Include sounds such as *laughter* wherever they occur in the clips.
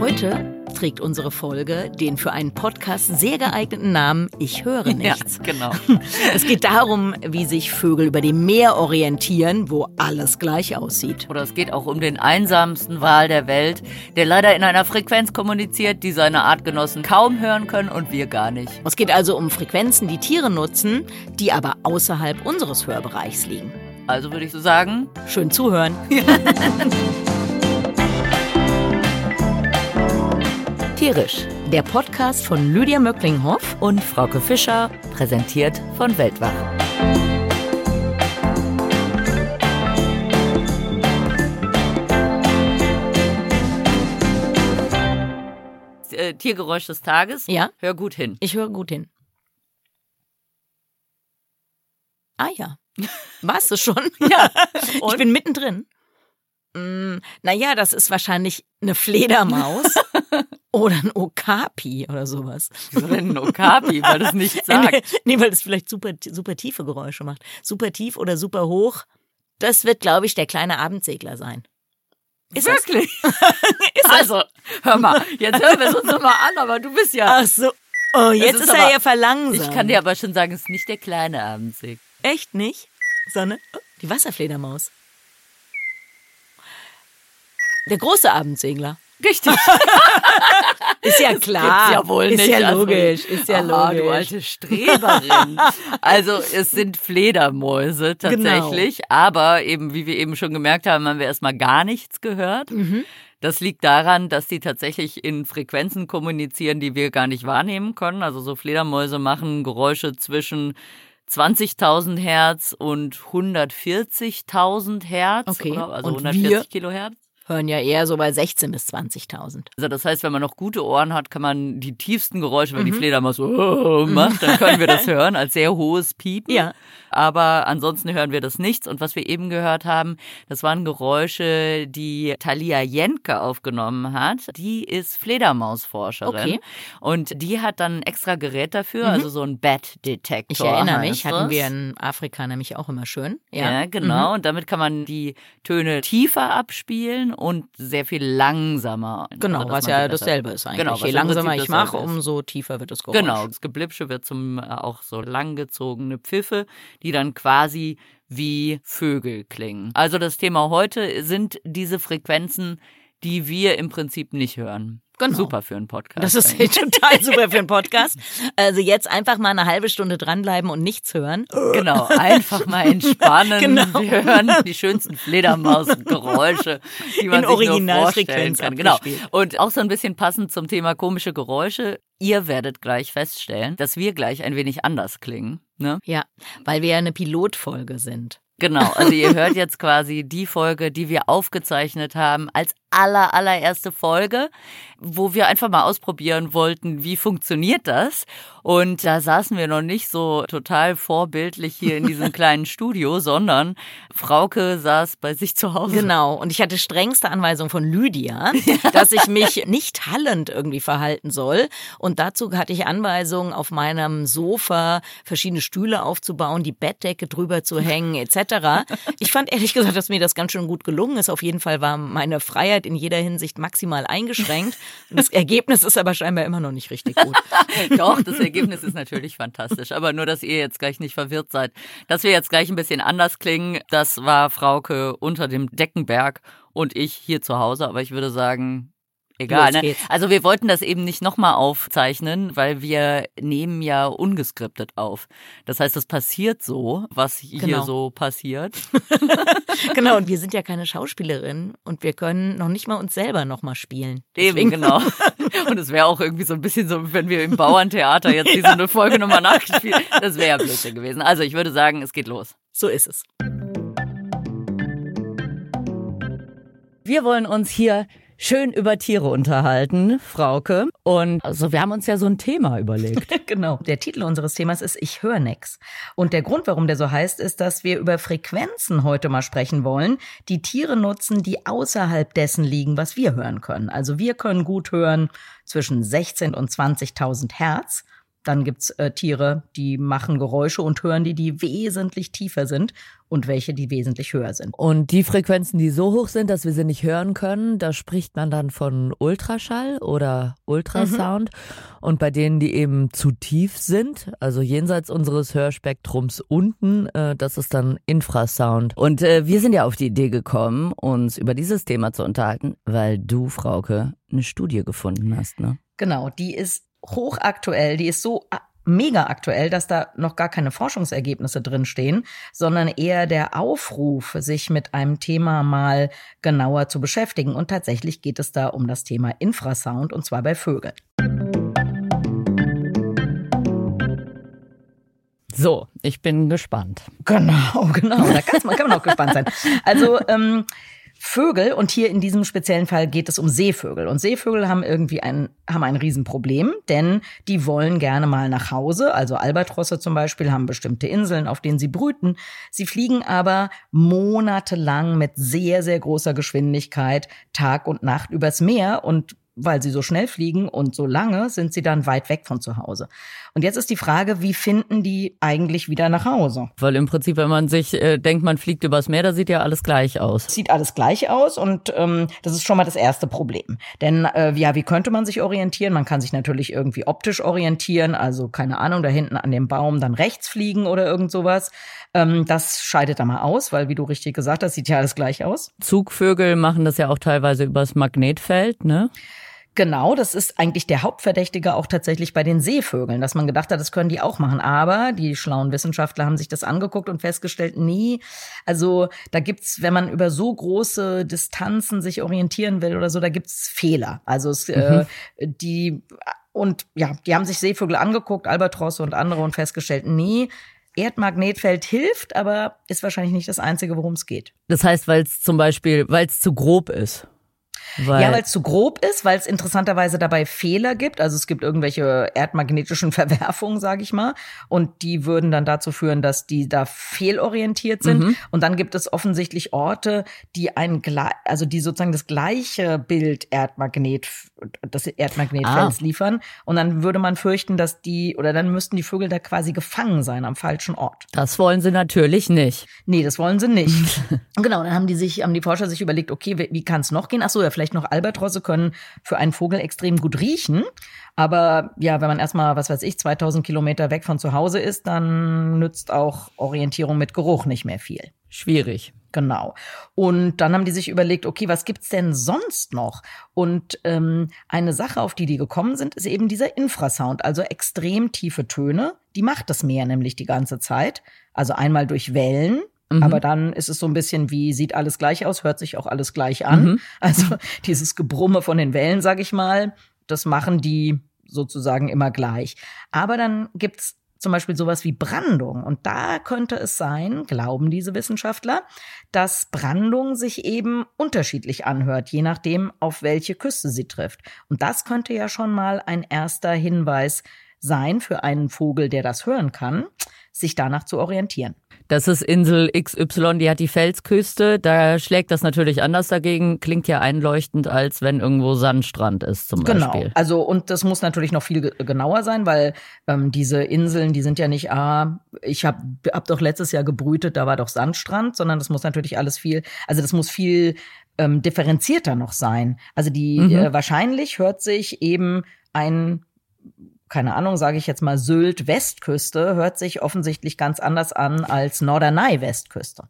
Heute trägt unsere Folge den für einen Podcast sehr geeigneten Namen Ich höre *laughs* nichts. Ja, genau. *laughs* Es geht darum, wie sich Vögel über dem Meer orientieren, wo alles gleich aussieht. Oder es geht auch um den einsamsten Wal der Welt, der leider in einer Frequenz kommuniziert, die seine Artgenossen kaum hören können und wir gar nicht. Es geht also um Frequenzen, die Tiere nutzen, die aber außerhalb unseres Hörbereichs liegen. Also würde ich so sagen, Schön zuhören. *laughs* Tierisch, der Podcast von Lydia Möcklinghoff und Frauke Fischer, präsentiert von Weltwach. Äh, Tiergeräusch des Tages. Ja. Hör gut hin. Ich höre gut hin. Ah ja. *laughs* Warst du schon? Ja. *laughs* Ich Und? bin mittendrin. Mm, naja, das ist wahrscheinlich eine Fledermaus *laughs* oder ein Okapi oder sowas. Wieso denn ein Okapi, weil das nicht *laughs* sagt? Nee, nee, weil es vielleicht super, super tiefe Geräusche macht. Super tief oder super hoch. Das wird, glaube ich, der kleine Abendsegler sein. Ist das? Wirklich? *laughs* *laughs* also, hör mal, jetzt hören wir es uns nochmal an, aber du bist ja. Ach so. Oh, jetzt ist ist, er aber- ja verlangsamt. Ich kann dir aber schon sagen, es ist nicht der kleine Abendsegler. Echt nicht? Sondern oh, die Wasserfledermaus. Der große Abendsegler. Richtig. *laughs* Ist ja klar. Ja wohl ist nicht. ja Also, logisch. Ist ja aha, logisch. du alte Streberin. also es sind Fledermäuse tatsächlich, Genau. aber eben, wie wir eben schon gemerkt haben, haben wir erstmal gar nichts gehört. Mhm. Das liegt daran, dass die tatsächlich in Frequenzen kommunizieren, die wir gar nicht wahrnehmen können. Also so Fledermäuse machen Geräusche zwischen 20.000 Hertz und 140.000 Hertz, Okay. also Und 140 wir? Kilohertz. Hören ja eher so bei 16.000 bis 20.000. Also das heißt, wenn man noch gute Ohren hat, kann man die tiefsten Geräusche, wenn die Mhm. Fledermaus so *laughs* macht, dann können wir das *laughs* hören als sehr hohes Piepen. Ja. Aber ansonsten hören wir das nichts. Und was wir eben gehört haben, das waren Geräusche, die Talia Jenke aufgenommen hat. Die ist Fledermausforscherin. Okay. Und die hat dann ein extra Gerät dafür, Mhm. also so ein Bat-Detektor. Ich erinnere mich, hatten das. wir in Afrika nämlich auch immer schön. Ja, Ja, Mhm. genau. Und damit kann man die Töne tiefer abspielen und sehr viel langsamer. Genau, Also, was ja dasselbe ist eigentlich. Genau, Je langsamer ich mache, umso tiefer wird das Geräusch. Genau, das Geblipsche wird zum äh, auch so langgezogene Pfiffe, die dann quasi wie Vögel klingen. Also das Thema heute sind diese Frequenzen, die wir im Prinzip nicht hören. Genau. Super für einen Podcast. Das ist *laughs* eigentlich. total super für einen Podcast. Also jetzt einfach mal eine halbe Stunde dranbleiben und nichts hören. Genau, einfach mal entspannen. *laughs* Genau. Wir hören die schönsten Fledermausgeräusche, die man In sich nur vorstellen kann. Genau. Und auch so ein bisschen passend zum Thema komische Geräusche. Ihr werdet gleich feststellen, dass wir gleich ein wenig anders klingen. Ne? Ja, weil wir ja eine Pilotfolge sind. Genau, also ihr hört jetzt quasi die Folge, die wir aufgezeichnet haben als aller, allererste Folge, wo wir einfach mal ausprobieren wollten, wie funktioniert das? Und da saßen wir noch nicht so total vorbildlich hier in diesem *laughs* kleinen Studio, sondern Frauke saß bei sich zu Hause. Genau. Und ich hatte strengste Anweisung von Lydia, *laughs* dass ich mich nicht hallend irgendwie verhalten soll. Und dazu hatte ich Anweisungen, auf meinem Sofa verschiedene Stühle aufzubauen, die Bettdecke drüber zu hängen, etc. Ich fand ehrlich gesagt, dass mir das ganz schön gut gelungen ist. Auf jeden Fall war meine Freiheit in jeder Hinsicht maximal eingeschränkt. Das Ergebnis ist aber scheinbar immer noch nicht richtig gut. *laughs* Doch, das Ergebnis ist natürlich fantastisch. Aber nur, dass ihr jetzt gleich nicht verwirrt seid. Dass wir jetzt gleich ein bisschen anders klingen, das war Frauke unter dem Deckenberg und ich hier zu Hause. Aber ich würde sagen, egal. Ne? Also wir wollten das eben nicht nochmal aufzeichnen, weil wir nehmen ja ungeskriptet auf. Das heißt, es passiert so, was hier Genau. so passiert. *laughs* Genau. Und wir sind ja keine Schauspielerinnen und wir können noch nicht mal uns selber nochmal spielen. Eben, Deswegen- genau. *laughs* Und es wäre auch irgendwie so ein bisschen so, wenn wir im Bauerntheater jetzt diese eine Folge nochmal nachgespielt, das wäre ja Blödsinn gewesen. Also ich würde sagen, es geht los. So ist es. Wir wollen uns hier schön über Tiere unterhalten, Frauke. Und also wir haben uns ja so ein Thema überlegt. *laughs* Genau. Der Titel unseres Themas ist Ich höre nix. Und der Grund, warum der so heißt, ist, dass wir über Frequenzen heute mal sprechen wollen, die Tiere nutzen, die außerhalb dessen liegen, was wir hören können. Also wir können gut hören zwischen 16 und 20.000 Hertz. dann gibt's äh, Tiere, die machen Geräusche und hören die, die wesentlich tiefer sind und welche, die wesentlich höher sind. Und die Frequenzen, die so hoch sind, dass wir sie nicht hören können, da spricht man dann von Ultraschall oder Ultrasound. Mhm. Und bei denen, die eben zu tief sind, also jenseits unseres Hörspektrums unten, äh, das ist dann Infrasound. Und äh, wir sind ja auf die Idee gekommen, uns über dieses Thema zu unterhalten, weil du, Frauke, eine Studie gefunden hast, ne? Genau, die ist hochaktuell, die ist so mega aktuell, dass da noch gar keine Forschungsergebnisse drinstehen, sondern eher der Aufruf, sich mit einem Thema mal genauer zu beschäftigen. Und tatsächlich geht es da um das Thema Infrasound und zwar bei Vögeln. So, ich bin gespannt. Genau, *laughs* genau. Da kann man, kann man auch gespannt sein. Also ähm, Vögel, und hier in diesem speziellen Fall geht es um Seevögel. Und Seevögel haben irgendwie ein, haben ein Riesenproblem, denn die wollen gerne mal nach Hause. Also Albatrosse zum Beispiel haben bestimmte Inseln, auf denen sie brüten. Sie fliegen aber monatelang mit sehr, sehr großer Geschwindigkeit Tag und Nacht übers Meer und weil sie so schnell fliegen und so lange, sind sie dann weit weg von zu Hause. Und jetzt ist die Frage, wie finden die eigentlich wieder nach Hause? Weil im Prinzip, wenn man sich äh, denkt, man fliegt übers Meer, da sieht ja alles gleich aus. Sieht alles gleich aus und ähm, das ist schon mal das erste Problem. Denn äh, ja, wie könnte man sich orientieren? Man kann sich natürlich irgendwie optisch orientieren, also keine Ahnung, da hinten an dem Baum dann rechts fliegen oder irgend sowas. Ähm, das scheidet da mal aus, weil wie du richtig gesagt hast, sieht ja alles gleich aus. Zugvögel machen das ja auch teilweise übers Magnetfeld, ne? Genau, das ist eigentlich der Hauptverdächtige auch tatsächlich bei den Seevögeln, dass man gedacht hat, das können die auch machen. Aber die schlauen Wissenschaftler haben sich das angeguckt und festgestellt, nee, also da gibt's, wenn man über so große Distanzen sich orientieren will oder so, da gibt's Fehler. Also es, äh, mhm. äh, die und ja, die haben sich Seevögel angeguckt, Albatrosse und andere und festgestellt, nee, Erdmagnetfeld hilft, aber ist wahrscheinlich nicht das Einzige, worum es geht. Das heißt, weil es zum Beispiel, weil es zu grob ist. Weil ja, weil es zu grob ist, weil es interessanterweise dabei Fehler gibt. Also es gibt irgendwelche erdmagnetischen *laughs* Verwerfungen, sage ich mal. Und die würden dann dazu führen, dass die da fehlorientiert sind. Mhm. Und dann gibt es offensichtlich Orte, die ein also die sozusagen das gleiche Bild Erdmagnet, des Erdmagnetfelds ah. liefern. Und dann würde man fürchten, dass die, oder dann müssten die Vögel da quasi gefangen sein am falschen Ort. Das wollen sie natürlich nicht. Nee, das wollen sie nicht. *laughs* genau, dann haben die sich, haben die Forscher sich überlegt, okay, wie, wie kann es noch gehen? Ach so, ja, vielleicht noch Albatrosse können für einen Vogel extrem gut riechen. Aber ja, wenn man erstmal, was weiß ich, 2000 Kilometer weg von zu Hause ist, dann nützt auch Orientierung mit Geruch nicht mehr viel. Schwierig. Genau. Und dann haben die sich überlegt, okay, was gibt's denn sonst noch? Und ähm, eine Sache, auf die die gekommen sind, ist eben dieser Infrasound, also extrem tiefe Töne. Die macht das Meer nämlich die ganze Zeit. Also einmal durch Wellen, Mhm. Aber dann ist es so ein bisschen wie, sieht alles gleich aus, hört sich auch alles gleich an. Mhm. *laughs* Also dieses Gebrumme von den Wellen, sag ich mal, das machen die sozusagen immer gleich. Aber dann gibt's zum Beispiel sowas wie Brandung. Und da könnte es sein, glauben diese Wissenschaftler, dass Brandung sich eben unterschiedlich anhört, je nachdem, auf welche Küste sie trifft. Und das könnte ja schon mal ein erster Hinweis sein für einen Vogel, der das hören kann, sich danach zu orientieren. Das ist Insel XY, die hat die Felsküste. Da schlägt das natürlich anders dagegen. Klingt ja einleuchtend, als wenn irgendwo Sandstrand ist zum genau. Beispiel. Genau. Also und das muss natürlich noch viel genauer sein, weil ähm, diese Inseln, die sind ja nicht, ah, ich habe hab doch letztes Jahr gebrütet, da war doch Sandstrand, sondern das muss natürlich alles viel, also das muss viel ähm, differenzierter noch sein. Also die mhm. äh, wahrscheinlich hört sich eben ein keine Ahnung, sage ich jetzt mal Sylt Westküste, hört sich offensichtlich ganz anders an als Norderney Westküste.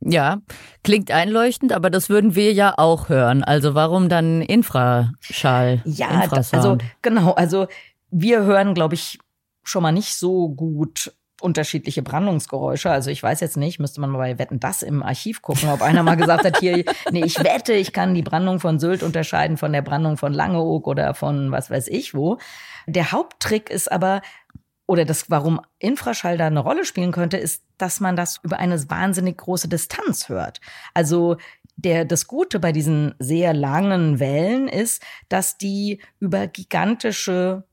Ja, klingt einleuchtend, aber das würden wir ja auch hören. Also warum dann Infraschall? Ja, also genau, also wir hören, glaube ich, schon mal nicht so gut unterschiedliche Brandungsgeräusche. Also ich weiß jetzt nicht, müsste man mal bei Wetten das im Archiv gucken, ob einer mal gesagt hat, hier, nee, ich wette, ich kann die Brandung von Sylt unterscheiden von der Brandung von Langeoog oder von was weiß ich wo. Der Haupttrick ist aber, oder das, warum Infraschall da eine Rolle spielen könnte, ist, dass man das über eine wahnsinnig große Distanz hört. Also der, das Gute bei diesen sehr langen Wellen ist, dass die über gigantische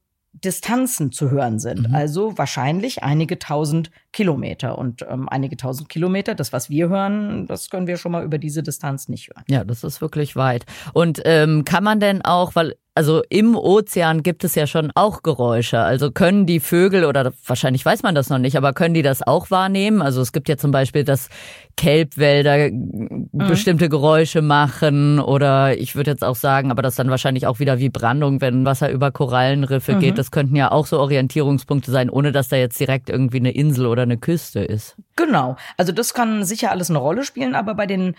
Distanzen zu hören sind. Mhm. Also wahrscheinlich einige tausend Kilometer. Und ähm, einige tausend Kilometer, das, was wir hören, das können wir schon mal über diese Distanz nicht hören. Ja, das ist wirklich weit. Und ähm, kann man denn auch, weil also im Ozean gibt es ja schon auch Geräusche. Also können die Vögel oder wahrscheinlich weiß man das noch nicht, aber können die das auch wahrnehmen? Also es gibt ja zum Beispiel, dass Kelbwälder mhm. bestimmte Geräusche machen oder ich würde jetzt auch sagen, aber das dann wahrscheinlich auch wieder wie Brandung, wenn Wasser über Korallenriffe mhm. geht. Das könnten ja auch so Orientierungspunkte sein, ohne dass da jetzt direkt irgendwie eine Insel oder eine Küste ist. Genau. Also das kann sicher alles eine Rolle spielen, aber bei den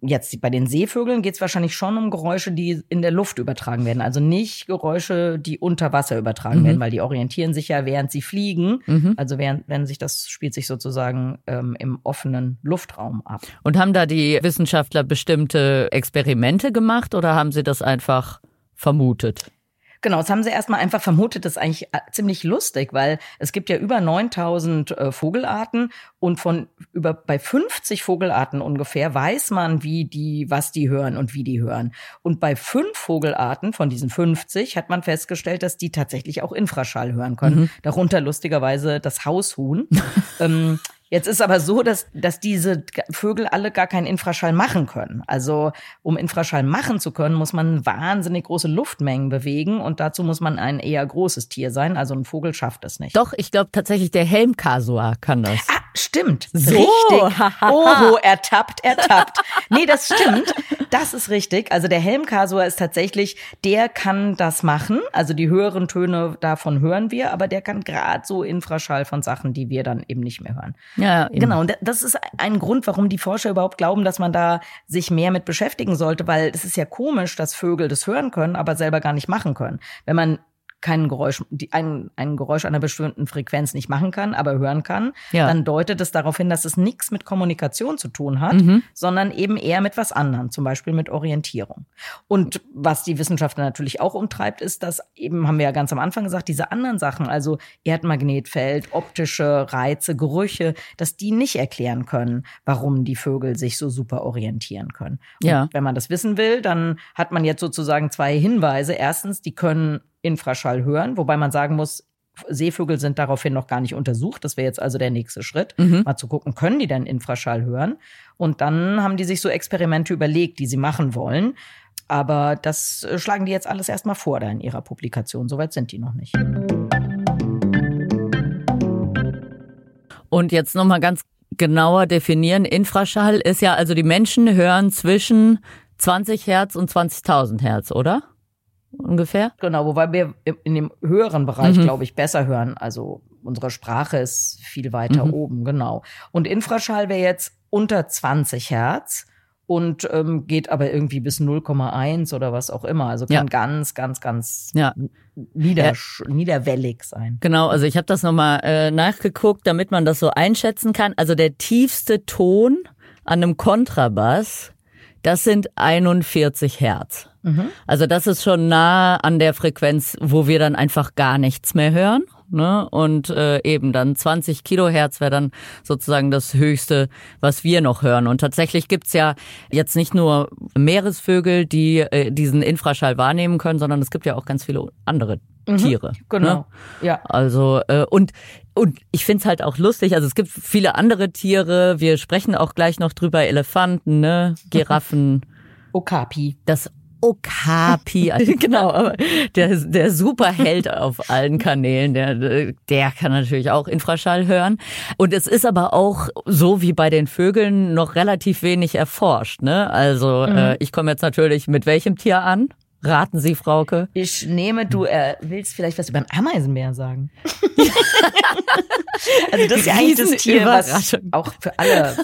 Jetzt bei den Seevögeln geht es wahrscheinlich schon um Geräusche, die in der Luft übertragen werden. Also nicht Geräusche, die unter Wasser übertragen mhm. werden, weil die orientieren sich ja, während sie fliegen. Mhm. Also während, wenn sich das spielt sich sozusagen ähm, im offenen Luftraum ab. Und haben da die Wissenschaftler bestimmte Experimente gemacht oder haben sie das einfach vermutet? Genau, das haben sie erstmal einfach vermutet. Das ist eigentlich äh, ziemlich lustig, weil es gibt ja über 9000 äh, Vogelarten und von über bei 50 Vogelarten ungefähr weiß man, wie die, was die hören und wie die hören. Und bei fünf Vogelarten von diesen 50 hat man festgestellt, dass die tatsächlich auch Infraschall hören können. Mhm. Darunter lustigerweise das Haushuhn. *laughs* ähm, Jetzt ist aber so, dass, dass diese Vögel alle gar keinen Infraschall machen können. Also um Infraschall machen zu können, muss man wahnsinnig große Luftmengen bewegen und dazu muss man ein eher großes Tier sein. Also ein Vogel schafft es nicht. Doch, ich glaube tatsächlich der Helmkasua kann das. Ah, stimmt. So. Richtig. *laughs* Oho, ertappt, ertappt. nee, das stimmt. Das ist richtig. Also der Helmkasua ist tatsächlich, der kann das machen. Also die höheren Töne davon hören wir, aber der kann gerade so Infraschall von Sachen, die wir dann eben nicht mehr hören. Ja, eben. genau. Und das ist ein Grund, warum die Forscher überhaupt glauben, dass man da sich mehr mit beschäftigen sollte, weil es ist ja komisch, dass Vögel das hören können, aber selber gar nicht machen können. Wenn man kein Geräusch, die, ein, ein Geräusch einer bestimmten Frequenz nicht machen kann, aber hören kann, ja. dann deutet es darauf hin, dass es nichts mit Kommunikation zu tun hat, mhm. sondern eben eher mit was anderem, zum Beispiel mit Orientierung. Und was die Wissenschaftler natürlich auch umtreibt, ist, dass eben, haben wir ja ganz am Anfang gesagt, diese anderen Sachen, also Erdmagnetfeld, optische Reize, Gerüche, dass die nicht erklären können, warum die Vögel sich so super orientieren können. Und ja. wenn man das wissen will, dann hat man jetzt sozusagen zwei Hinweise. Erstens, die können Infraschall hören, wobei man sagen muss, Seevögel sind daraufhin noch gar nicht untersucht. Das wäre jetzt also der nächste Schritt, mhm. mal zu gucken, können die denn Infraschall hören? Und dann haben die sich so Experimente überlegt, die sie machen wollen. Aber das äh, schlagen die jetzt alles erstmal vor da in ihrer Publikation. Soweit sind die noch nicht. Und jetzt nochmal ganz genauer definieren. Infraschall ist ja, also die Menschen hören zwischen 20 Hertz und 20.000 Hertz, oder? Ungefähr? Genau, wobei wir in dem höheren Bereich, mhm. glaube ich, besser hören. Also unsere Sprache ist viel weiter mhm. oben, genau. Und Infraschall wäre jetzt unter 20 Hertz und ähm, geht aber irgendwie bis 0,1 oder was auch immer. Also kann ja. ganz, ganz, ganz ja. nieder, ja. niederwellig sein. Genau, also ich habe das nochmal äh, nachgeguckt, damit man das so einschätzen kann. Also der tiefste Ton an einem Kontrabass, das sind 41 Hertz. Mhm. Also das ist schon nah an der Frequenz, wo wir dann einfach gar nichts mehr hören. Ne? Und äh, eben dann 20 Kilohertz wäre dann sozusagen das Höchste, was wir noch hören. Und tatsächlich gibt's ja jetzt nicht nur Meeresvögel, die äh, diesen Infraschall wahrnehmen können, sondern es gibt ja auch ganz viele andere mhm, Tiere. Mhm, genau. Ne? Ja. Also äh, und und ich find's halt auch lustig. Also es gibt viele andere Tiere. Wir sprechen auch gleich noch drüber. Elefanten, ne, Giraffen. *laughs* Okapi. Das Okapi, *laughs* genau, aber der, der Superheld auf allen Kanälen, der, der kann natürlich auch Infraschall hören. Und es ist aber auch so wie bei den Vögeln noch relativ wenig erforscht. Ne? Also mhm. äh, ich komme jetzt natürlich mit welchem Tier an? Raten Sie, Frauke. Ich nehme, du äh, willst vielleicht was über ein Ameisenbär sagen. *laughs* also das ist ja eigentlich das Tier, was auch für alle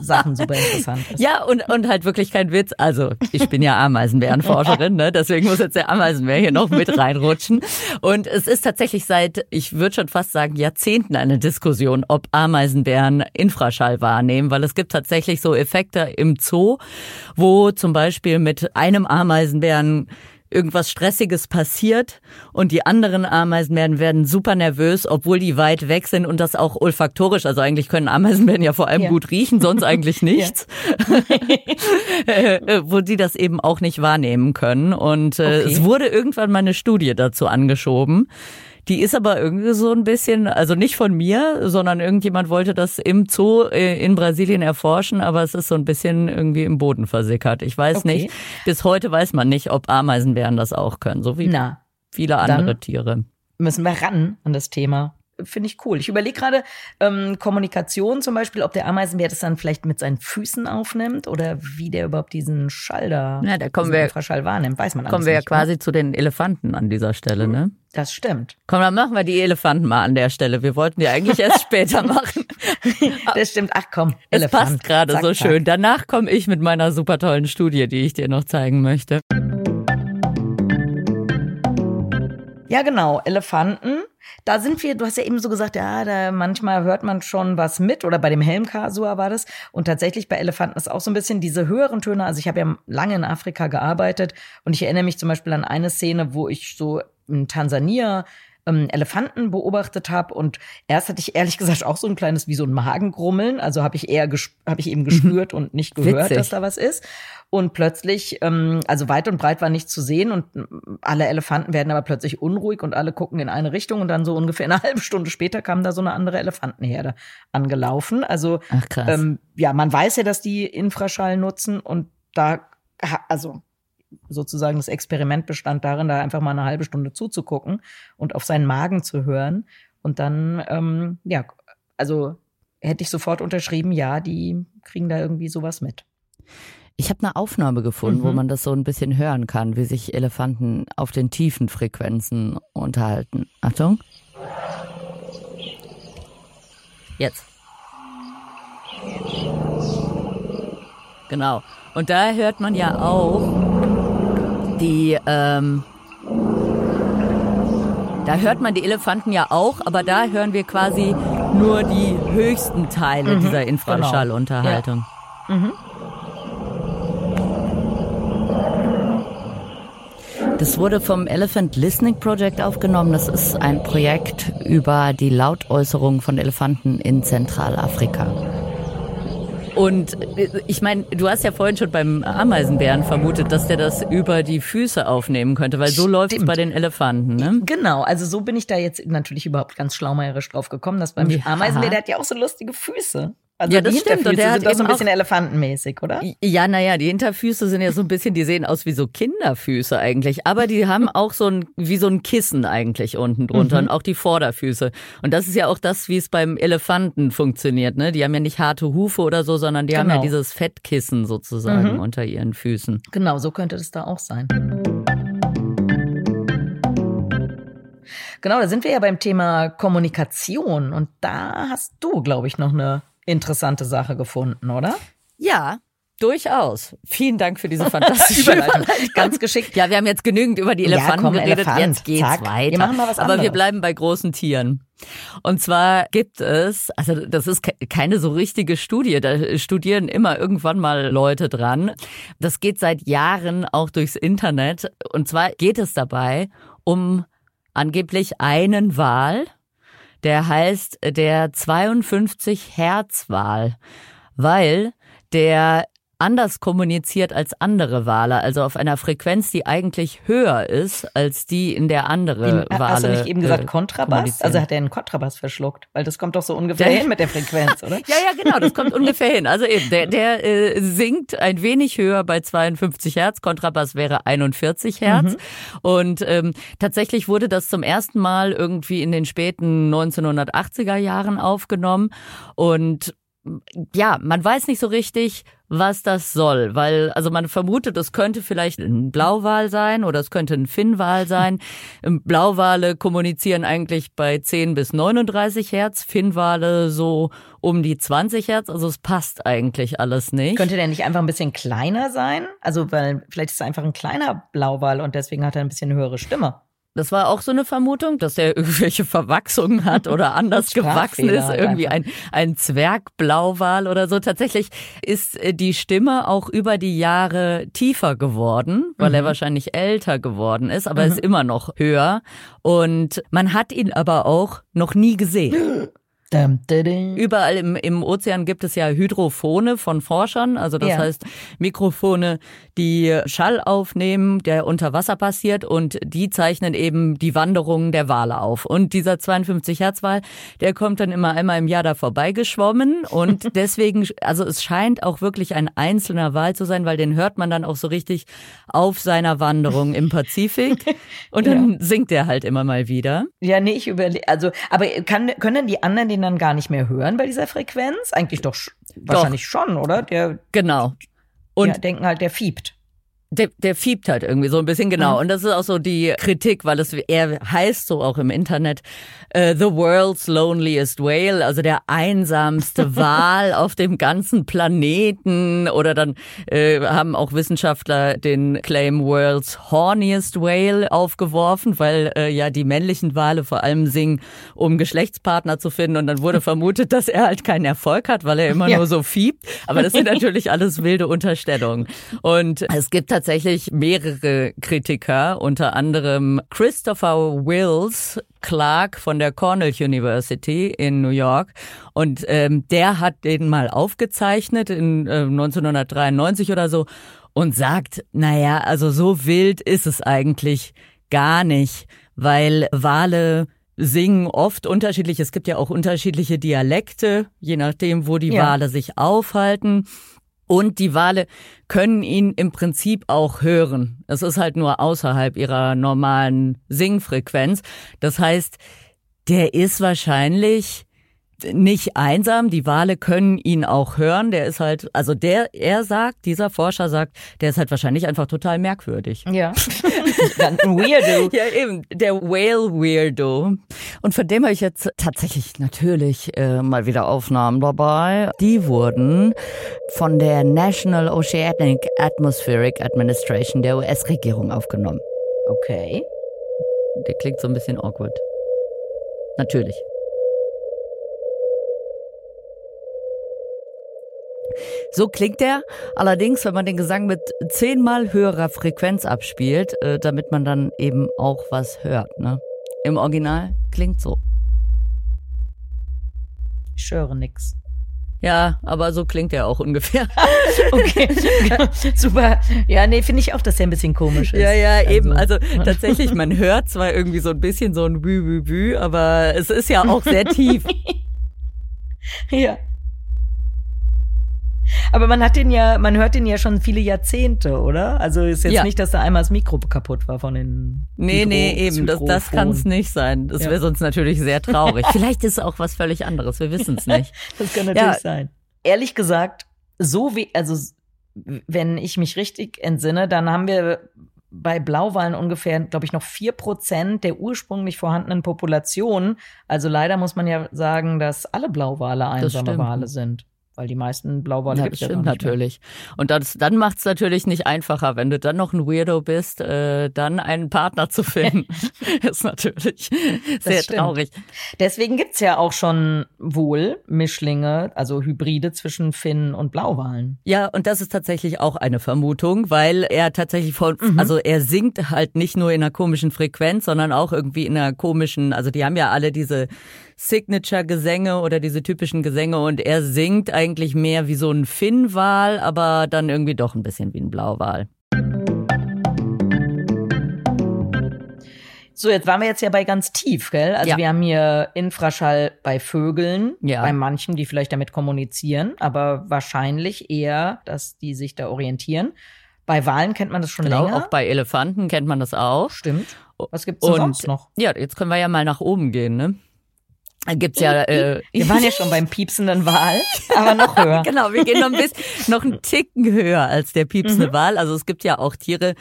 Sachen super interessant ist. Ja, und, und halt wirklich kein Witz. Also, ich bin ja Ameisenbärenforscherin, ne? deswegen muss jetzt der Ameisenbär hier noch mit reinrutschen. Und es ist tatsächlich seit, ich würde schon fast sagen, Jahrzehnten eine Diskussion, ob Ameisenbären Infraschall wahrnehmen, weil es gibt tatsächlich so Effekte im Zoo, wo zum Beispiel mit einem Ameisenbären irgendwas Stressiges passiert und die anderen Ameisenbären werden super nervös, obwohl die weit weg sind und das auch olfaktorisch, also eigentlich können Ameisenbären ja vor allem ja. gut riechen, sonst eigentlich *laughs* nichts, äh, wo die das eben auch nicht wahrnehmen können. Und äh, okay. es wurde irgendwann mal eine Studie dazu angeschoben, Die ist aber irgendwie so ein bisschen, also nicht von mir, sondern irgendjemand wollte das im Zoo äh, in Brasilien erforschen, aber es ist so ein bisschen irgendwie im Boden versickert. Ich weiß okay. nicht, bis heute weiß man nicht, ob Ameisenbären das auch können, so wie Na, viele andere Tiere. Müssen wir ran an das Thema finde ich cool. Ich überlege gerade ähm, Kommunikation zum Beispiel, ob der Ameisenbär das dann vielleicht mit seinen Füßen aufnimmt oder wie der überhaupt diesen Schall da, ja, da kommen wir, Infraschall wahrnimmt, weiß man Kommen wir ja quasi ne? zu den Elefanten an dieser Stelle, ne? Das stimmt. Komm, dann machen wir die Elefanten mal an der Stelle. Wir wollten die eigentlich erst später *laughs* machen. *laughs* das stimmt. Ach komm, es passt gerade so schön. Danach komme ich mit meiner super tollen Studie, die ich dir noch zeigen möchte. Ja, genau. Elefanten da sind wir, du hast ja eben so gesagt, ja, da manchmal hört man schon was mit oder bei dem Helmkasua war das. Und tatsächlich bei Elefanten ist auch so ein bisschen diese höheren Töne. Also ich habe ja lange in Afrika gearbeitet und ich erinnere mich zum Beispiel an eine Szene, wo ich so in Tansania ähm, Elefanten beobachtet habe und erst hatte ich ehrlich gesagt auch so ein kleines wie so ein Magengrummeln, also habe ich eher habe ich eben gespürt und nicht gehört, Witzig. dass da was ist. Und plötzlich, ähm, also weit und breit war nichts zu sehen und alle Elefanten werden aber plötzlich unruhig und alle gucken in eine Richtung und dann so ungefähr eine *laughs* halbe Stunde später kam da so eine andere Elefantenherde angelaufen. Also Ach. Ähm, ja, man weiß ja, dass die Infraschall nutzen und da, also sozusagen das Experiment bestand darin, da einfach mal eine halbe Stunde zuzugucken und auf seinen Magen zu hören. Und dann, ähm, ja, also hätte ich sofort unterschrieben, ja, die kriegen da irgendwie sowas mit. Ich habe eine Aufnahme gefunden, mhm. wo man das so ein bisschen hören kann, wie sich Elefanten auf den tiefen Frequenzen unterhalten. Achtung. Jetzt. Genau. Und da hört man ja auch, die, ähm, da hört man die Elefanten ja auch, aber da hören wir quasi nur die höchsten Teile mhm, dieser Infraschallunterhaltung. Genau. Ja. Mhm. Das wurde vom Elephant Listening Project aufgenommen. Das ist ein Projekt über die Lautäußerung von Elefanten in Zentralafrika. Und ich meine, du hast ja vorhin schon beim Ameisenbären vermutet, dass der das über die Füße aufnehmen könnte, weil so läuft es bei den Elefanten, ne? Genau, also so bin ich da jetzt natürlich überhaupt ganz schlaumeierisch drauf gekommen, dass beim Ameisenbär, der hat ja auch so lustige Füße. Also ja, das die stimmt. Und der sind doch so ein bisschen elefantenmäßig, oder? Ja, naja, die Hinterfüße sind ja so ein bisschen, die sehen aus wie so Kinderfüße eigentlich. Aber die haben *laughs* auch so ein, wie so ein Kissen eigentlich unten drunter mhm. und auch die Vorderfüße. Und das ist ja auch das, wie es beim Elefanten funktioniert, ne? Die haben ja nicht harte Hufe oder so, sondern die genau. haben ja genau. dieses Fettkissen sozusagen mhm. unter ihren Füßen. Genau, so könnte das da auch sein. Genau, da sind wir ja beim Thema Kommunikation und da hast du, glaube ich, noch eine interessante Sache gefunden, oder? Ja, Durchaus. Vielen Dank für diese *laughs* fantastische Überleitung. Ganz geschickt. Ja, wir haben jetzt genügend über die Elefanten ja, komm, geredet. Elefant. Jetzt geht's Zack. weiter. Wir machen mal was Aber wir bleiben bei großen Tieren. Und zwar gibt es, also das ist keine so richtige Studie, da studieren immer irgendwann mal Leute dran. Das geht seit Jahren auch durchs Internet. Und zwar geht es dabei um angeblich einen Wal, der heißt der 52 Hertz Wal, weil der anders kommuniziert als andere Wale, also auf einer Frequenz, die eigentlich höher ist als die, in der andere Wie, Wale. Hast du nicht eben gesagt äh, Kontrabass? Also hat er einen Kontrabass verschluckt, weil das kommt doch so ungefähr der, hin mit der Frequenz, *laughs* oder? ja, ja, genau, das kommt ungefähr hin. Also eben, der, der äh, singt ein wenig höher bei 52 Hertz, Kontrabass wäre 41 Hertz. Mhm. Und ähm, tatsächlich wurde das zum ersten Mal irgendwie in den späten 1980er Jahren aufgenommen und ja, man weiß nicht so richtig, was das soll, weil also man vermutet, es könnte vielleicht ein Blauwal sein oder es könnte ein Finnwal sein. *laughs* Blauwale kommunizieren eigentlich bei 10 bis 39 Hertz, Finnwale so um die 20 Hertz, also es passt eigentlich alles nicht. Könnte der nicht einfach ein bisschen kleiner sein? Also weil vielleicht ist er einfach ein kleiner Blauwal und deswegen hat er ein bisschen höhere Stimme. Das war auch so eine Vermutung, dass er *laughs* irgendwelche Verwachsungen hat oder *laughs* anders gewachsen ist, irgendwie ein, ein Zwergblauwal oder so. Tatsächlich ist äh, die Stimme auch über die Jahre tiefer geworden, weil mhm. er wahrscheinlich älter geworden ist, aber mhm. ist immer noch höher. Und man hat ihn aber auch noch nie gesehen. *gasps* Überall im, im Ozean gibt es ja Hydrophone von Forschern, also das ja. heißt Mikrofone, die Schall aufnehmen, der unter Wasser passiert und die zeichnen eben die Wanderungen der Wale auf. Und dieser 52 Hertz Wal, der kommt dann immer einmal im Jahr da vorbeigeschwommen und *laughs* deswegen, also es scheint auch wirklich ein einzelner Wal zu sein, weil den hört man dann auch so richtig auf seiner Wanderung im Pazifik *laughs* und dann ja. singt er halt immer mal wieder. Ja, nee, ich überlege, also, aber kann, können die anderen den dann gar nicht mehr hören bei dieser Frequenz? Eigentlich doch, wahrscheinlich doch. schon, oder? Der, genau. Und ja, denken halt, der fiebt. Der, der fiebt halt irgendwie so ein bisschen genau. Mhm. Und das ist auch so die Kritik, weil es er heißt so auch im Internet uh, The World's Loneliest Whale, also der einsamste *laughs* Wal auf dem ganzen Planeten. Oder dann äh, haben auch Wissenschaftler den Claim World's Horniest Whale aufgeworfen, weil äh, ja die männlichen Wale vor allem singen, um Geschlechtspartner zu finden. Und dann wurde *laughs* vermutet, dass er halt keinen Erfolg hat, weil er immer ja. nur so fiebt. Aber das sind natürlich alles wilde Unterstellungen. Und es gibt tatsächlich mehrere Kritiker, unter anderem Christopher Wills Clark von der Cornell University in New York. Und ähm, der hat den mal aufgezeichnet in äh, 1993 oder so und sagt, naja, also so wild ist es eigentlich gar nicht, weil Wale singen oft unterschiedlich. Es gibt ja auch unterschiedliche Dialekte, je nachdem, wo die ja. Wale sich aufhalten. Und die Wale können ihn im Prinzip auch hören. Es ist halt nur außerhalb ihrer normalen Singfrequenz. Das heißt, der ist wahrscheinlich nicht einsam. Die Wale können ihn auch hören. Der ist halt, also der, er sagt, dieser Forscher sagt, der ist halt wahrscheinlich einfach total merkwürdig. Ja. *laughs* Ein Weirdo. *laughs* Ja, eben, der Whale Weirdo. Und von dem habe ich jetzt tatsächlich natürlich äh, mal wieder Aufnahmen dabei. Die wurden von der National Oceanic Atmospheric Administration der US-Regierung aufgenommen. Okay. Der klingt so ein bisschen awkward. Natürlich. So klingt er. Allerdings, wenn man den Gesang mit zehnmal höherer Frequenz abspielt, äh, damit man dann eben auch was hört. Ne? Im Original klingt so. Ich höre nix. Ja, aber so klingt er auch ungefähr. *laughs* okay, *laughs* super. Ja, nee, finde ich auch, dass er ein bisschen komisch ist. Ja, ja, also. eben. Also tatsächlich, man hört zwar irgendwie so ein bisschen so ein Bü-Bü-Bü, aber es ist ja auch sehr tief. *laughs* ja. Aber man hat den ja, man hört den ja schon viele Jahrzehnte, oder? Also ist jetzt ja. nicht, dass da einmal das Mikro kaputt war von den. Nee, Mikro nee, eben. Das, das kann es nicht sein. Das ja. wäre sonst natürlich sehr traurig. *laughs* Vielleicht ist es auch was völlig anderes. Wir wissen es *laughs* nicht. das kann natürlich ja. sein. Ehrlich gesagt, so wie, also wenn ich mich richtig entsinne, dann haben wir bei Blauwalen ungefähr, glaube ich, noch vier Prozent der ursprünglich vorhandenen Population. Also leider muss man ja sagen, dass alle Blauwale einsame Wale sind weil die meisten Blauwale ja, gibt es ja stimmt natürlich. Und das, dann macht es natürlich nicht einfacher, wenn du dann noch ein Weirdo bist, äh, dann einen Partner zu finden, *laughs* ist natürlich sehr traurig. Deswegen gibt's ja auch schon wohl Mischlinge, also Hybride zwischen Finnen und Blauwalen. Ja, und das ist tatsächlich auch eine Vermutung, weil er tatsächlich von, mhm. also er singt halt nicht nur in einer komischen Frequenz, sondern auch irgendwie in einer komischen, also die haben ja alle diese Signature-Gesänge oder diese typischen Gesänge und er singt eigentlich mehr wie so ein Finnwal, aber dann irgendwie doch ein bisschen wie ein Blauwal. So, jetzt waren wir jetzt ja bei ganz tief, gell? Also ja. wir haben hier Infraschall bei Vögeln, ja. bei manchen, die vielleicht damit kommunizieren, aber wahrscheinlich eher, dass die sich da orientieren. Bei Walen kennt man das schon genau, länger. Auch bei Elefanten kennt man das auch. Stimmt. Was gibt's denn sonst noch? Ja, jetzt können wir ja mal nach oben gehen, ne? Gibt's ja. Äh, *laughs* wir waren ja schon beim piepsenden Wal, *laughs* aber noch höher. *laughs* genau, wir gehen noch ein bisschen, noch einen Ticken höher als der piepsende mhm. Wal. Also es gibt ja auch Tiere,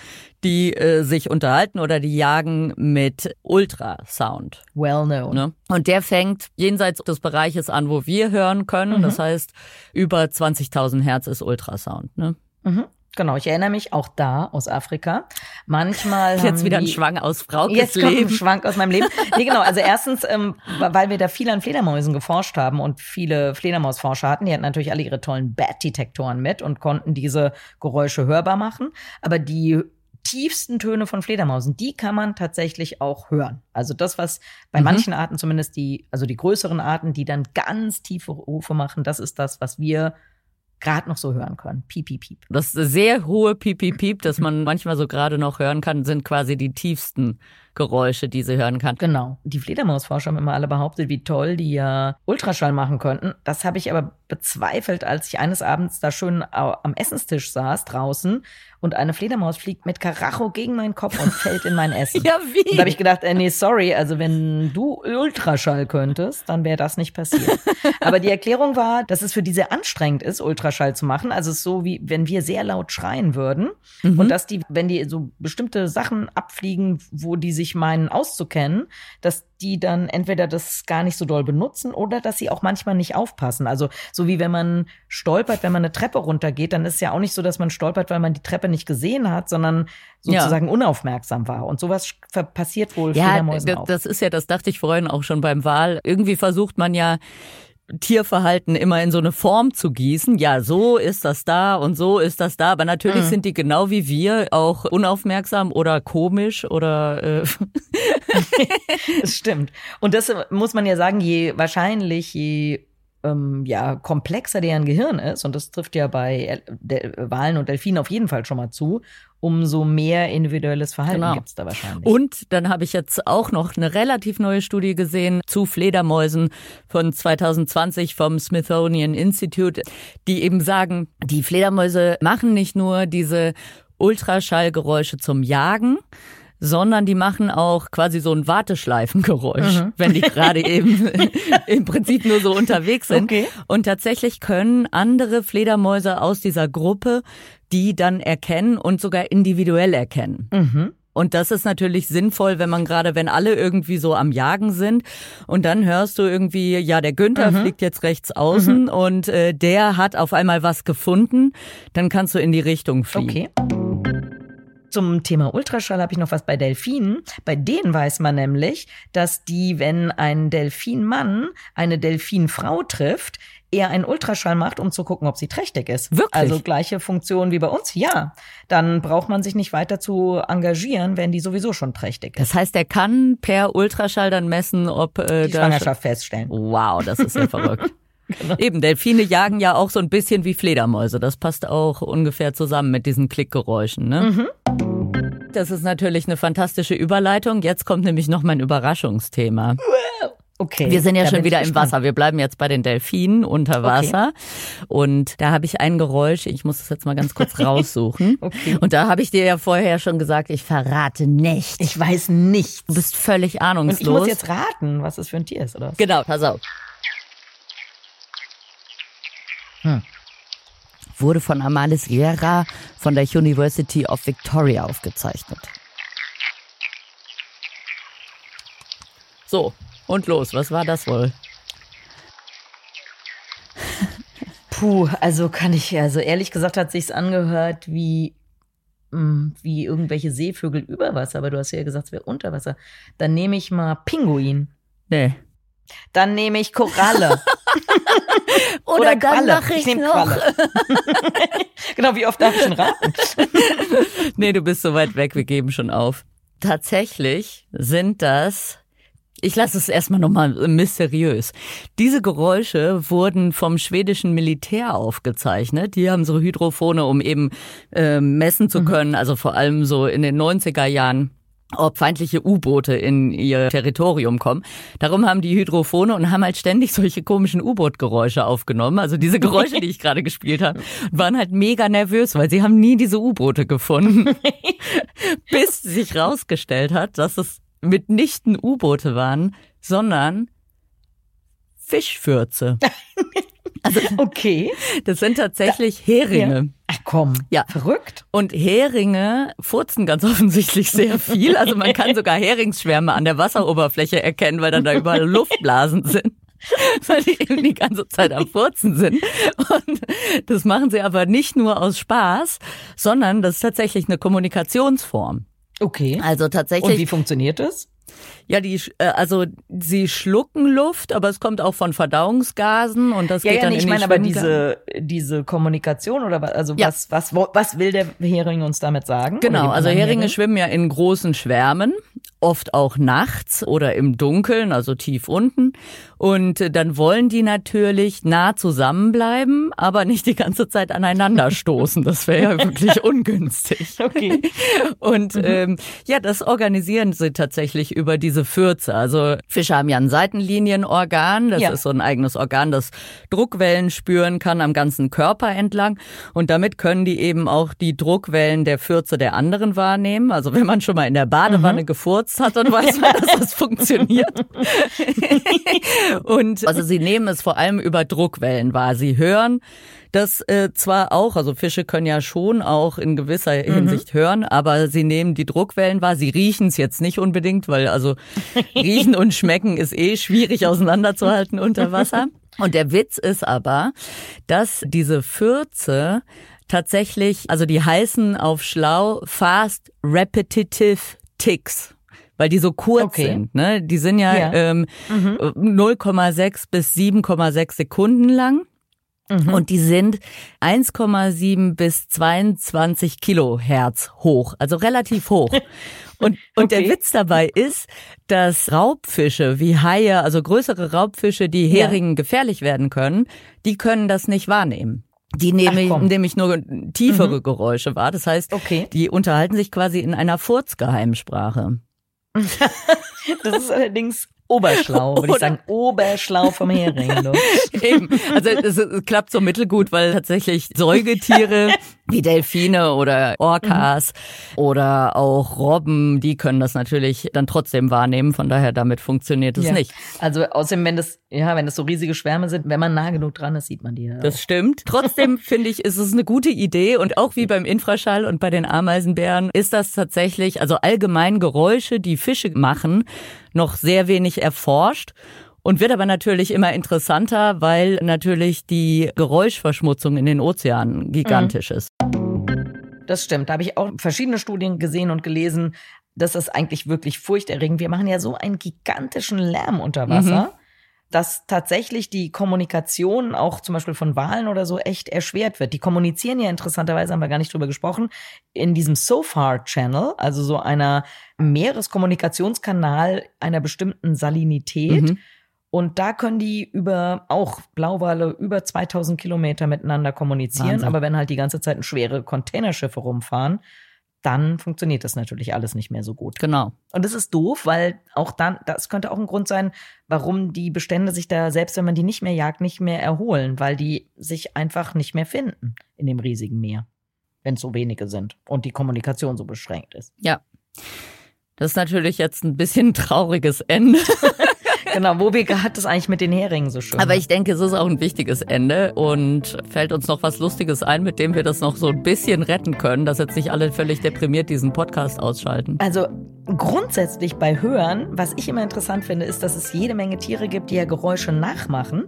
die äh, sich unterhalten oder die jagen mit Ultrasound. Well known. Ne? Und der fängt jenseits des Bereiches an, wo wir hören können. Mhm. Das heißt, über 20.000 Hertz ist Ultrasound. Ne? Mhm. Genau, ich erinnere mich auch da aus Afrika. Manchmal jetzt wieder ein Schwang aus Fraukes jetzt Leben. Ein Schwank aus meinem Leben. Nee, genau. Also *laughs* erstens, ähm, weil wir da viel an Fledermäusen geforscht haben und viele Fledermausforscher hatten, die hatten natürlich alle ihre tollen Bat-Detektoren mit und konnten diese Geräusche hörbar machen. Aber die tiefsten Töne von Fledermausen, die kann man tatsächlich auch hören. Also das, was bei Mhm. manchen Arten zumindest die, also die größeren Arten, die dann ganz tiefe Rufe machen, das ist das, was wir gerade noch so hören können. Piep, piep, piep. Das sehr hohe Piep, Piep, Piep, das man *laughs* manchmal so gerade noch hören kann, sind quasi die tiefsten Geräusche, die sie hören kann. Genau. Die Fledermausforscher haben immer alle behauptet, wie toll die ja Ultraschall machen könnten. Das habe ich aber bezweifelt, als ich eines Abends da schön am Essenstisch saß draußen und eine Fledermaus fliegt mit Karacho gegen meinen Kopf und fällt in mein Essen. *laughs* Ja, Und wie? da habe ich gedacht, äh, nee, sorry, also wenn du Ultraschall könntest, dann wäre das nicht passiert. *laughs* Aber die Erklärung war, dass es für die sehr anstrengend ist, Ultraschall zu machen. Also es ist so, wie wenn wir sehr laut schreien würden. Mhm. Und dass die, wenn die so bestimmte Sachen abfliegen, wo die sich meinen auszukennen, dass die dann entweder das gar nicht so doll benutzen oder dass sie auch manchmal nicht aufpassen. Also so wie wenn man stolpert, wenn man eine Treppe runtergeht, dann ist es ja auch nicht so, dass man stolpert, weil man die Treppe nicht gesehen hat, sondern Ja. sozusagen unaufmerksam war. Und sowas passiert wohl Ja, Fledermäusen das, auch. das ist ja, das dachte ich vorhin auch schon beim Wahl. Irgendwie versucht man ja Tierverhalten immer in so eine Form zu gießen. Ja, so ist das da und so ist das da. Aber natürlich Mhm. sind die genau wie wir auch unaufmerksam oder komisch oder äh, *laughs* Das stimmt. Und das muss man ja sagen, je wahrscheinlich, je ähm, ja, komplexer deren Gehirn ist, und das trifft ja bei El- Del Walen und Delfinen auf jeden Fall schon mal zu, umso mehr individuelles Verhalten Genau. gibt's da wahrscheinlich. Und dann habe ich jetzt auch noch eine relativ neue Studie gesehen zu Fledermäusen von 2020 vom Smithsonian Institute, die eben sagen, die Fledermäuse machen nicht nur diese Ultraschallgeräusche zum Jagen, sondern die machen auch quasi so ein Warteschleifengeräusch, Mhm. wenn die gerade *laughs* eben im Prinzip nur so unterwegs sind. Okay. Und tatsächlich können andere Fledermäuse aus dieser Gruppe die dann erkennen und sogar individuell erkennen. Mhm. Und das ist natürlich sinnvoll, wenn man gerade, wenn alle irgendwie so am Jagen sind und dann hörst du irgendwie, ja, der Günther fliegt jetzt rechts außen und äh, der hat auf einmal was gefunden, dann kannst du in die Richtung fliegen. Okay. Zum Thema Ultraschall habe ich noch was bei Delfinen. Bei denen weiß man nämlich, dass die, wenn ein Delfinmann eine Delfinfrau trifft, er einen Ultraschall macht, um zu gucken, ob sie trächtig ist. Wirklich? Also gleiche Funktion wie bei uns. Ja, dann braucht man sich nicht weiter zu engagieren, wenn die sowieso schon trächtig ist. Das heißt, er kann per Ultraschall dann messen, ob äh, Die Schwangerschaft feststellen. Wow, das ist ja verrückt. *laughs* Eben, Delfine jagen ja auch so ein bisschen wie Fledermäuse. Das passt auch ungefähr zusammen mit diesen Klickgeräuschen. Ne? Das ist natürlich eine fantastische Überleitung. Jetzt kommt nämlich noch mein Überraschungsthema. Okay. Wir sind ja schon wieder im gespannt. Wasser. Wir bleiben jetzt bei den Delfinen unter Wasser. Und da habe ich ein Geräusch, ich muss das jetzt mal ganz kurz *laughs* raussuchen. Okay. Und da habe ich dir ja vorher schon gesagt, ich verrate nichts. Ich weiß nichts. Du bist völlig Und ahnungslos. ich muss jetzt raten, was es für ein Tier ist, oder? was? Genau, pass auf. Hm. Wurde von Amalis Guerra von der University of Victoria aufgezeichnet. So, und los, was war das wohl? *laughs* Puh, also kann ich, also ehrlich gesagt hat sich's angehört wie, mh, wie irgendwelche Seevögel über Wasser, aber du hast ja gesagt, es wäre unter Wasser. Dann nehme ich mal Pinguin. Nee. Dann nehme ich Koralle. *laughs* Oder, dann Qualle. mache ich, nehm noch. *laughs* Genau, wie oft darf ich schon raten? *laughs* Nee, du bist so weit weg, wir geben schon auf. Tatsächlich sind das ich lasse es erstmal nochmal mysteriös. Diese Geräusche wurden vom schwedischen Militär aufgezeichnet. Die haben so Hydrophone, um eben äh, messen zu können, also vor allem so in den 90er Jahren ob feindliche U-Boote in ihr Territorium kommen. Darum haben die Hydrophone und haben halt ständig solche komischen U-Boot-Geräusche aufgenommen. Also diese Geräusche, *laughs* die ich gerade gespielt habe, waren halt mega nervös, weil sie haben nie diese U-Boote gefunden. *laughs* Bis sich rausgestellt hat, dass es mitnichten U-Boote waren, sondern Fischfürze. *laughs* Also Okay. das sind tatsächlich Heringe. Ach komm. Ja. Verrückt. Und Heringe furzen ganz *laughs* offensichtlich sehr viel. Also man kann sogar Heringsschwärme an der Wasseroberfläche erkennen, weil dann da überall *laughs* Luftblasen sind. Weil die eben die ganze Zeit am Furzen sind. Und das machen sie aber nicht nur aus Spaß, sondern das ist tatsächlich eine Kommunikationsform. Okay. Also Und tatsächlich wie funktioniert das? Ja, die, äh, also sie schlucken Luft, aber es kommt auch von Verdauungsgasen und das ja, geht ja, dann nee, in ich meine aber diese, diese Kommunikation oder was, also Ja. was, was, was will der Hering uns damit sagen? Genau, also Heringe schwimmen ja in großen Schwärmen, oft auch nachts oder im Dunkeln, also tief unten. Und äh, dann wollen die natürlich nah zusammenbleiben, aber nicht die ganze Zeit aneinander stoßen. Das wäre ja wirklich *laughs* ungünstig. Okay. Und ähm, ja, das organisieren sie tatsächlich über diese Fürze. Also Fische haben ja ein Seitenlinienorgan. Das Ja. ist so ein eigenes Organ, das Druckwellen spüren kann am ganzen Körper entlang. Und damit können die eben auch die Druckwellen der Fürze der anderen wahrnehmen. Also wenn man schon mal in der Badewanne gefurzt hat, dann weiß man, dass das funktioniert. Und also sie nehmen es vor allem über Druckwellen wahr. Sie hören das äh, zwar auch, also Fische können ja schon auch in gewisser Hinsicht hören, aber sie nehmen die Druckwellen wahr. Sie riechen es jetzt nicht unbedingt, weil also *laughs* riechen und schmecken ist eh schwierig auseinanderzuhalten unter Wasser. Und der Witz ist aber, dass diese Fürze tatsächlich, also die heißen auf schlau Fast Repetitive Ticks. Weil die so kurz Okay. sind, ne? Die sind ja, Ja. Ähm, 0,6 bis 7,6 Sekunden lang. Und die sind 1,7 bis 22 Kilohertz hoch, also relativ hoch. *laughs* Und, und der Okay. Witz dabei ist, dass Raubfische wie Haie, also größere Raubfische, die Ja. Heringen gefährlich werden können, die können das nicht wahrnehmen. Die nehmen. Mhm. nämlich nur tiefere Geräusche wahr. Das heißt, Okay. die unterhalten sich quasi in einer Furzgeheimsprache. *laughs* Das ist allerdings oberschlau, würde ich sagen. Oberschlau vom Hering. *laughs* Eben. Also es, es klappt so mittelgut, weil tatsächlich Säugetiere *laughs* wie Delfine oder Orcas oder auch Robben, die können das natürlich dann trotzdem wahrnehmen. Von daher, damit funktioniert es Ja. nicht. Also außerdem, wenn das, ja, wenn das so riesige Schwärme sind, wenn man nah genug dran ist, sieht man die. Ja Das stimmt. Trotzdem *laughs* finde ich, ist es eine gute Idee und auch wie beim Infraschall und bei den Ameisenbären ist das tatsächlich, also allgemein Geräusche, die Fische machen, noch sehr wenig erforscht. Und wird aber natürlich immer interessanter, weil natürlich die Geräuschverschmutzung in den Ozeanen gigantisch ist. Das stimmt. Da habe ich auch verschiedene Studien gesehen und gelesen, dass das eigentlich wirklich furchterregend. Wir machen ja so einen gigantischen Lärm unter Wasser, dass tatsächlich die Kommunikation auch zum Beispiel von Walen oder so echt erschwert wird. Die kommunizieren ja interessanterweise, haben wir gar nicht drüber gesprochen, in diesem SOFAR Channel, also so einer Meereskommunikationskanal einer bestimmten Salinität. Mhm. Und da können die über auch Blauwale über 2000 Kilometer miteinander kommunizieren. Wahnsinn. Aber wenn halt die ganze Zeit schwere Containerschiffe rumfahren, dann funktioniert das natürlich alles nicht mehr so gut. Genau. Und das ist doof, weil auch dann, das könnte auch ein Grund sein, warum die Bestände sich da, selbst wenn man die nicht mehr jagt, nicht mehr erholen, weil die sich einfach nicht mehr finden in dem riesigen Meer, wenn es so wenige sind und die Kommunikation so beschränkt ist. Ja. Das ist natürlich jetzt ein bisschen ein trauriges Ende. *laughs* Genau, wo wir hat es eigentlich mit den Heringen so schön. Aber ich denke, es ist auch ein wichtiges Ende und fällt uns noch was Lustiges ein, mit dem wir das noch so ein bisschen retten können, dass jetzt nicht alle völlig deprimiert diesen Podcast ausschalten. Also grundsätzlich bei Hören, was ich immer interessant finde, ist, dass es jede Menge Tiere gibt, die ja Geräusche nachmachen.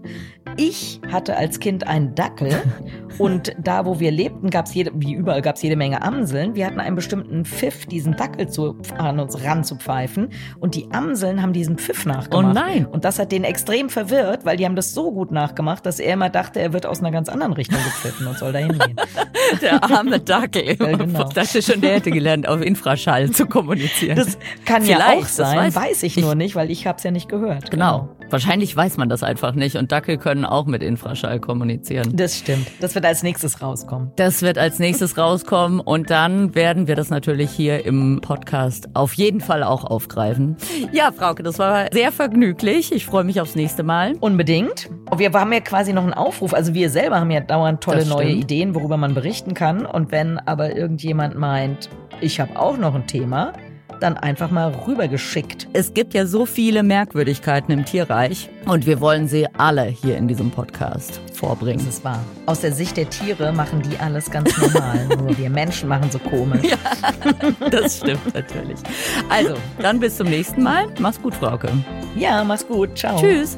Ich hatte als Kind einen Dackel *laughs* und da, wo wir lebten, gab es jede, wie überall gab es jede Menge Amseln. Wir hatten einen bestimmten Pfiff, diesen Dackel zu, an uns ranzupfeifen und die Amseln haben diesen Pfiff nachgemacht. Oh nein. Und das hat den extrem verwirrt, weil die haben das so gut nachgemacht, dass er immer dachte, er wird aus einer ganz anderen Richtung gepfiffen und soll da hingehen. *laughs* Der arme Dackel. Ja, genau. Ich dachte schon, der hätte gelernt, auf Infraschall zu kommunizieren. Das kann ja auch das sein, weiß weiß, ich nur nicht, weil ich habe es ja nicht gehört. genau. Wahrscheinlich weiß man das einfach nicht und Dackel können auch mit Infraschall kommunizieren. Das stimmt. Das wird als nächstes rauskommen. Das wird als nächstes rauskommen und dann werden wir das natürlich hier im Podcast auf jeden Fall auch aufgreifen. Ja, Frauke, das war sehr vergnüglich. Ich freue mich aufs nächste Mal. Unbedingt. Wir haben ja quasi noch einen Aufruf. Also wir selber haben ja dauernd tolle Das neue. Ideen, worüber man berichten kann. Und wenn aber irgendjemand meint, ich habe auch noch ein Thema, dann einfach mal rübergeschickt. Es gibt ja so viele Merkwürdigkeiten im Tierreich und wir wollen sie alle hier in diesem Podcast vorbringen. Das ist wahr. Aus der Sicht der Tiere machen die alles ganz normal. *laughs* Nur wir Menschen machen so komisch. Das stimmt natürlich. Also, dann bis zum nächsten Mal. Mach's gut, Frauke. Ja, mach's gut. Ciao. Tschüss.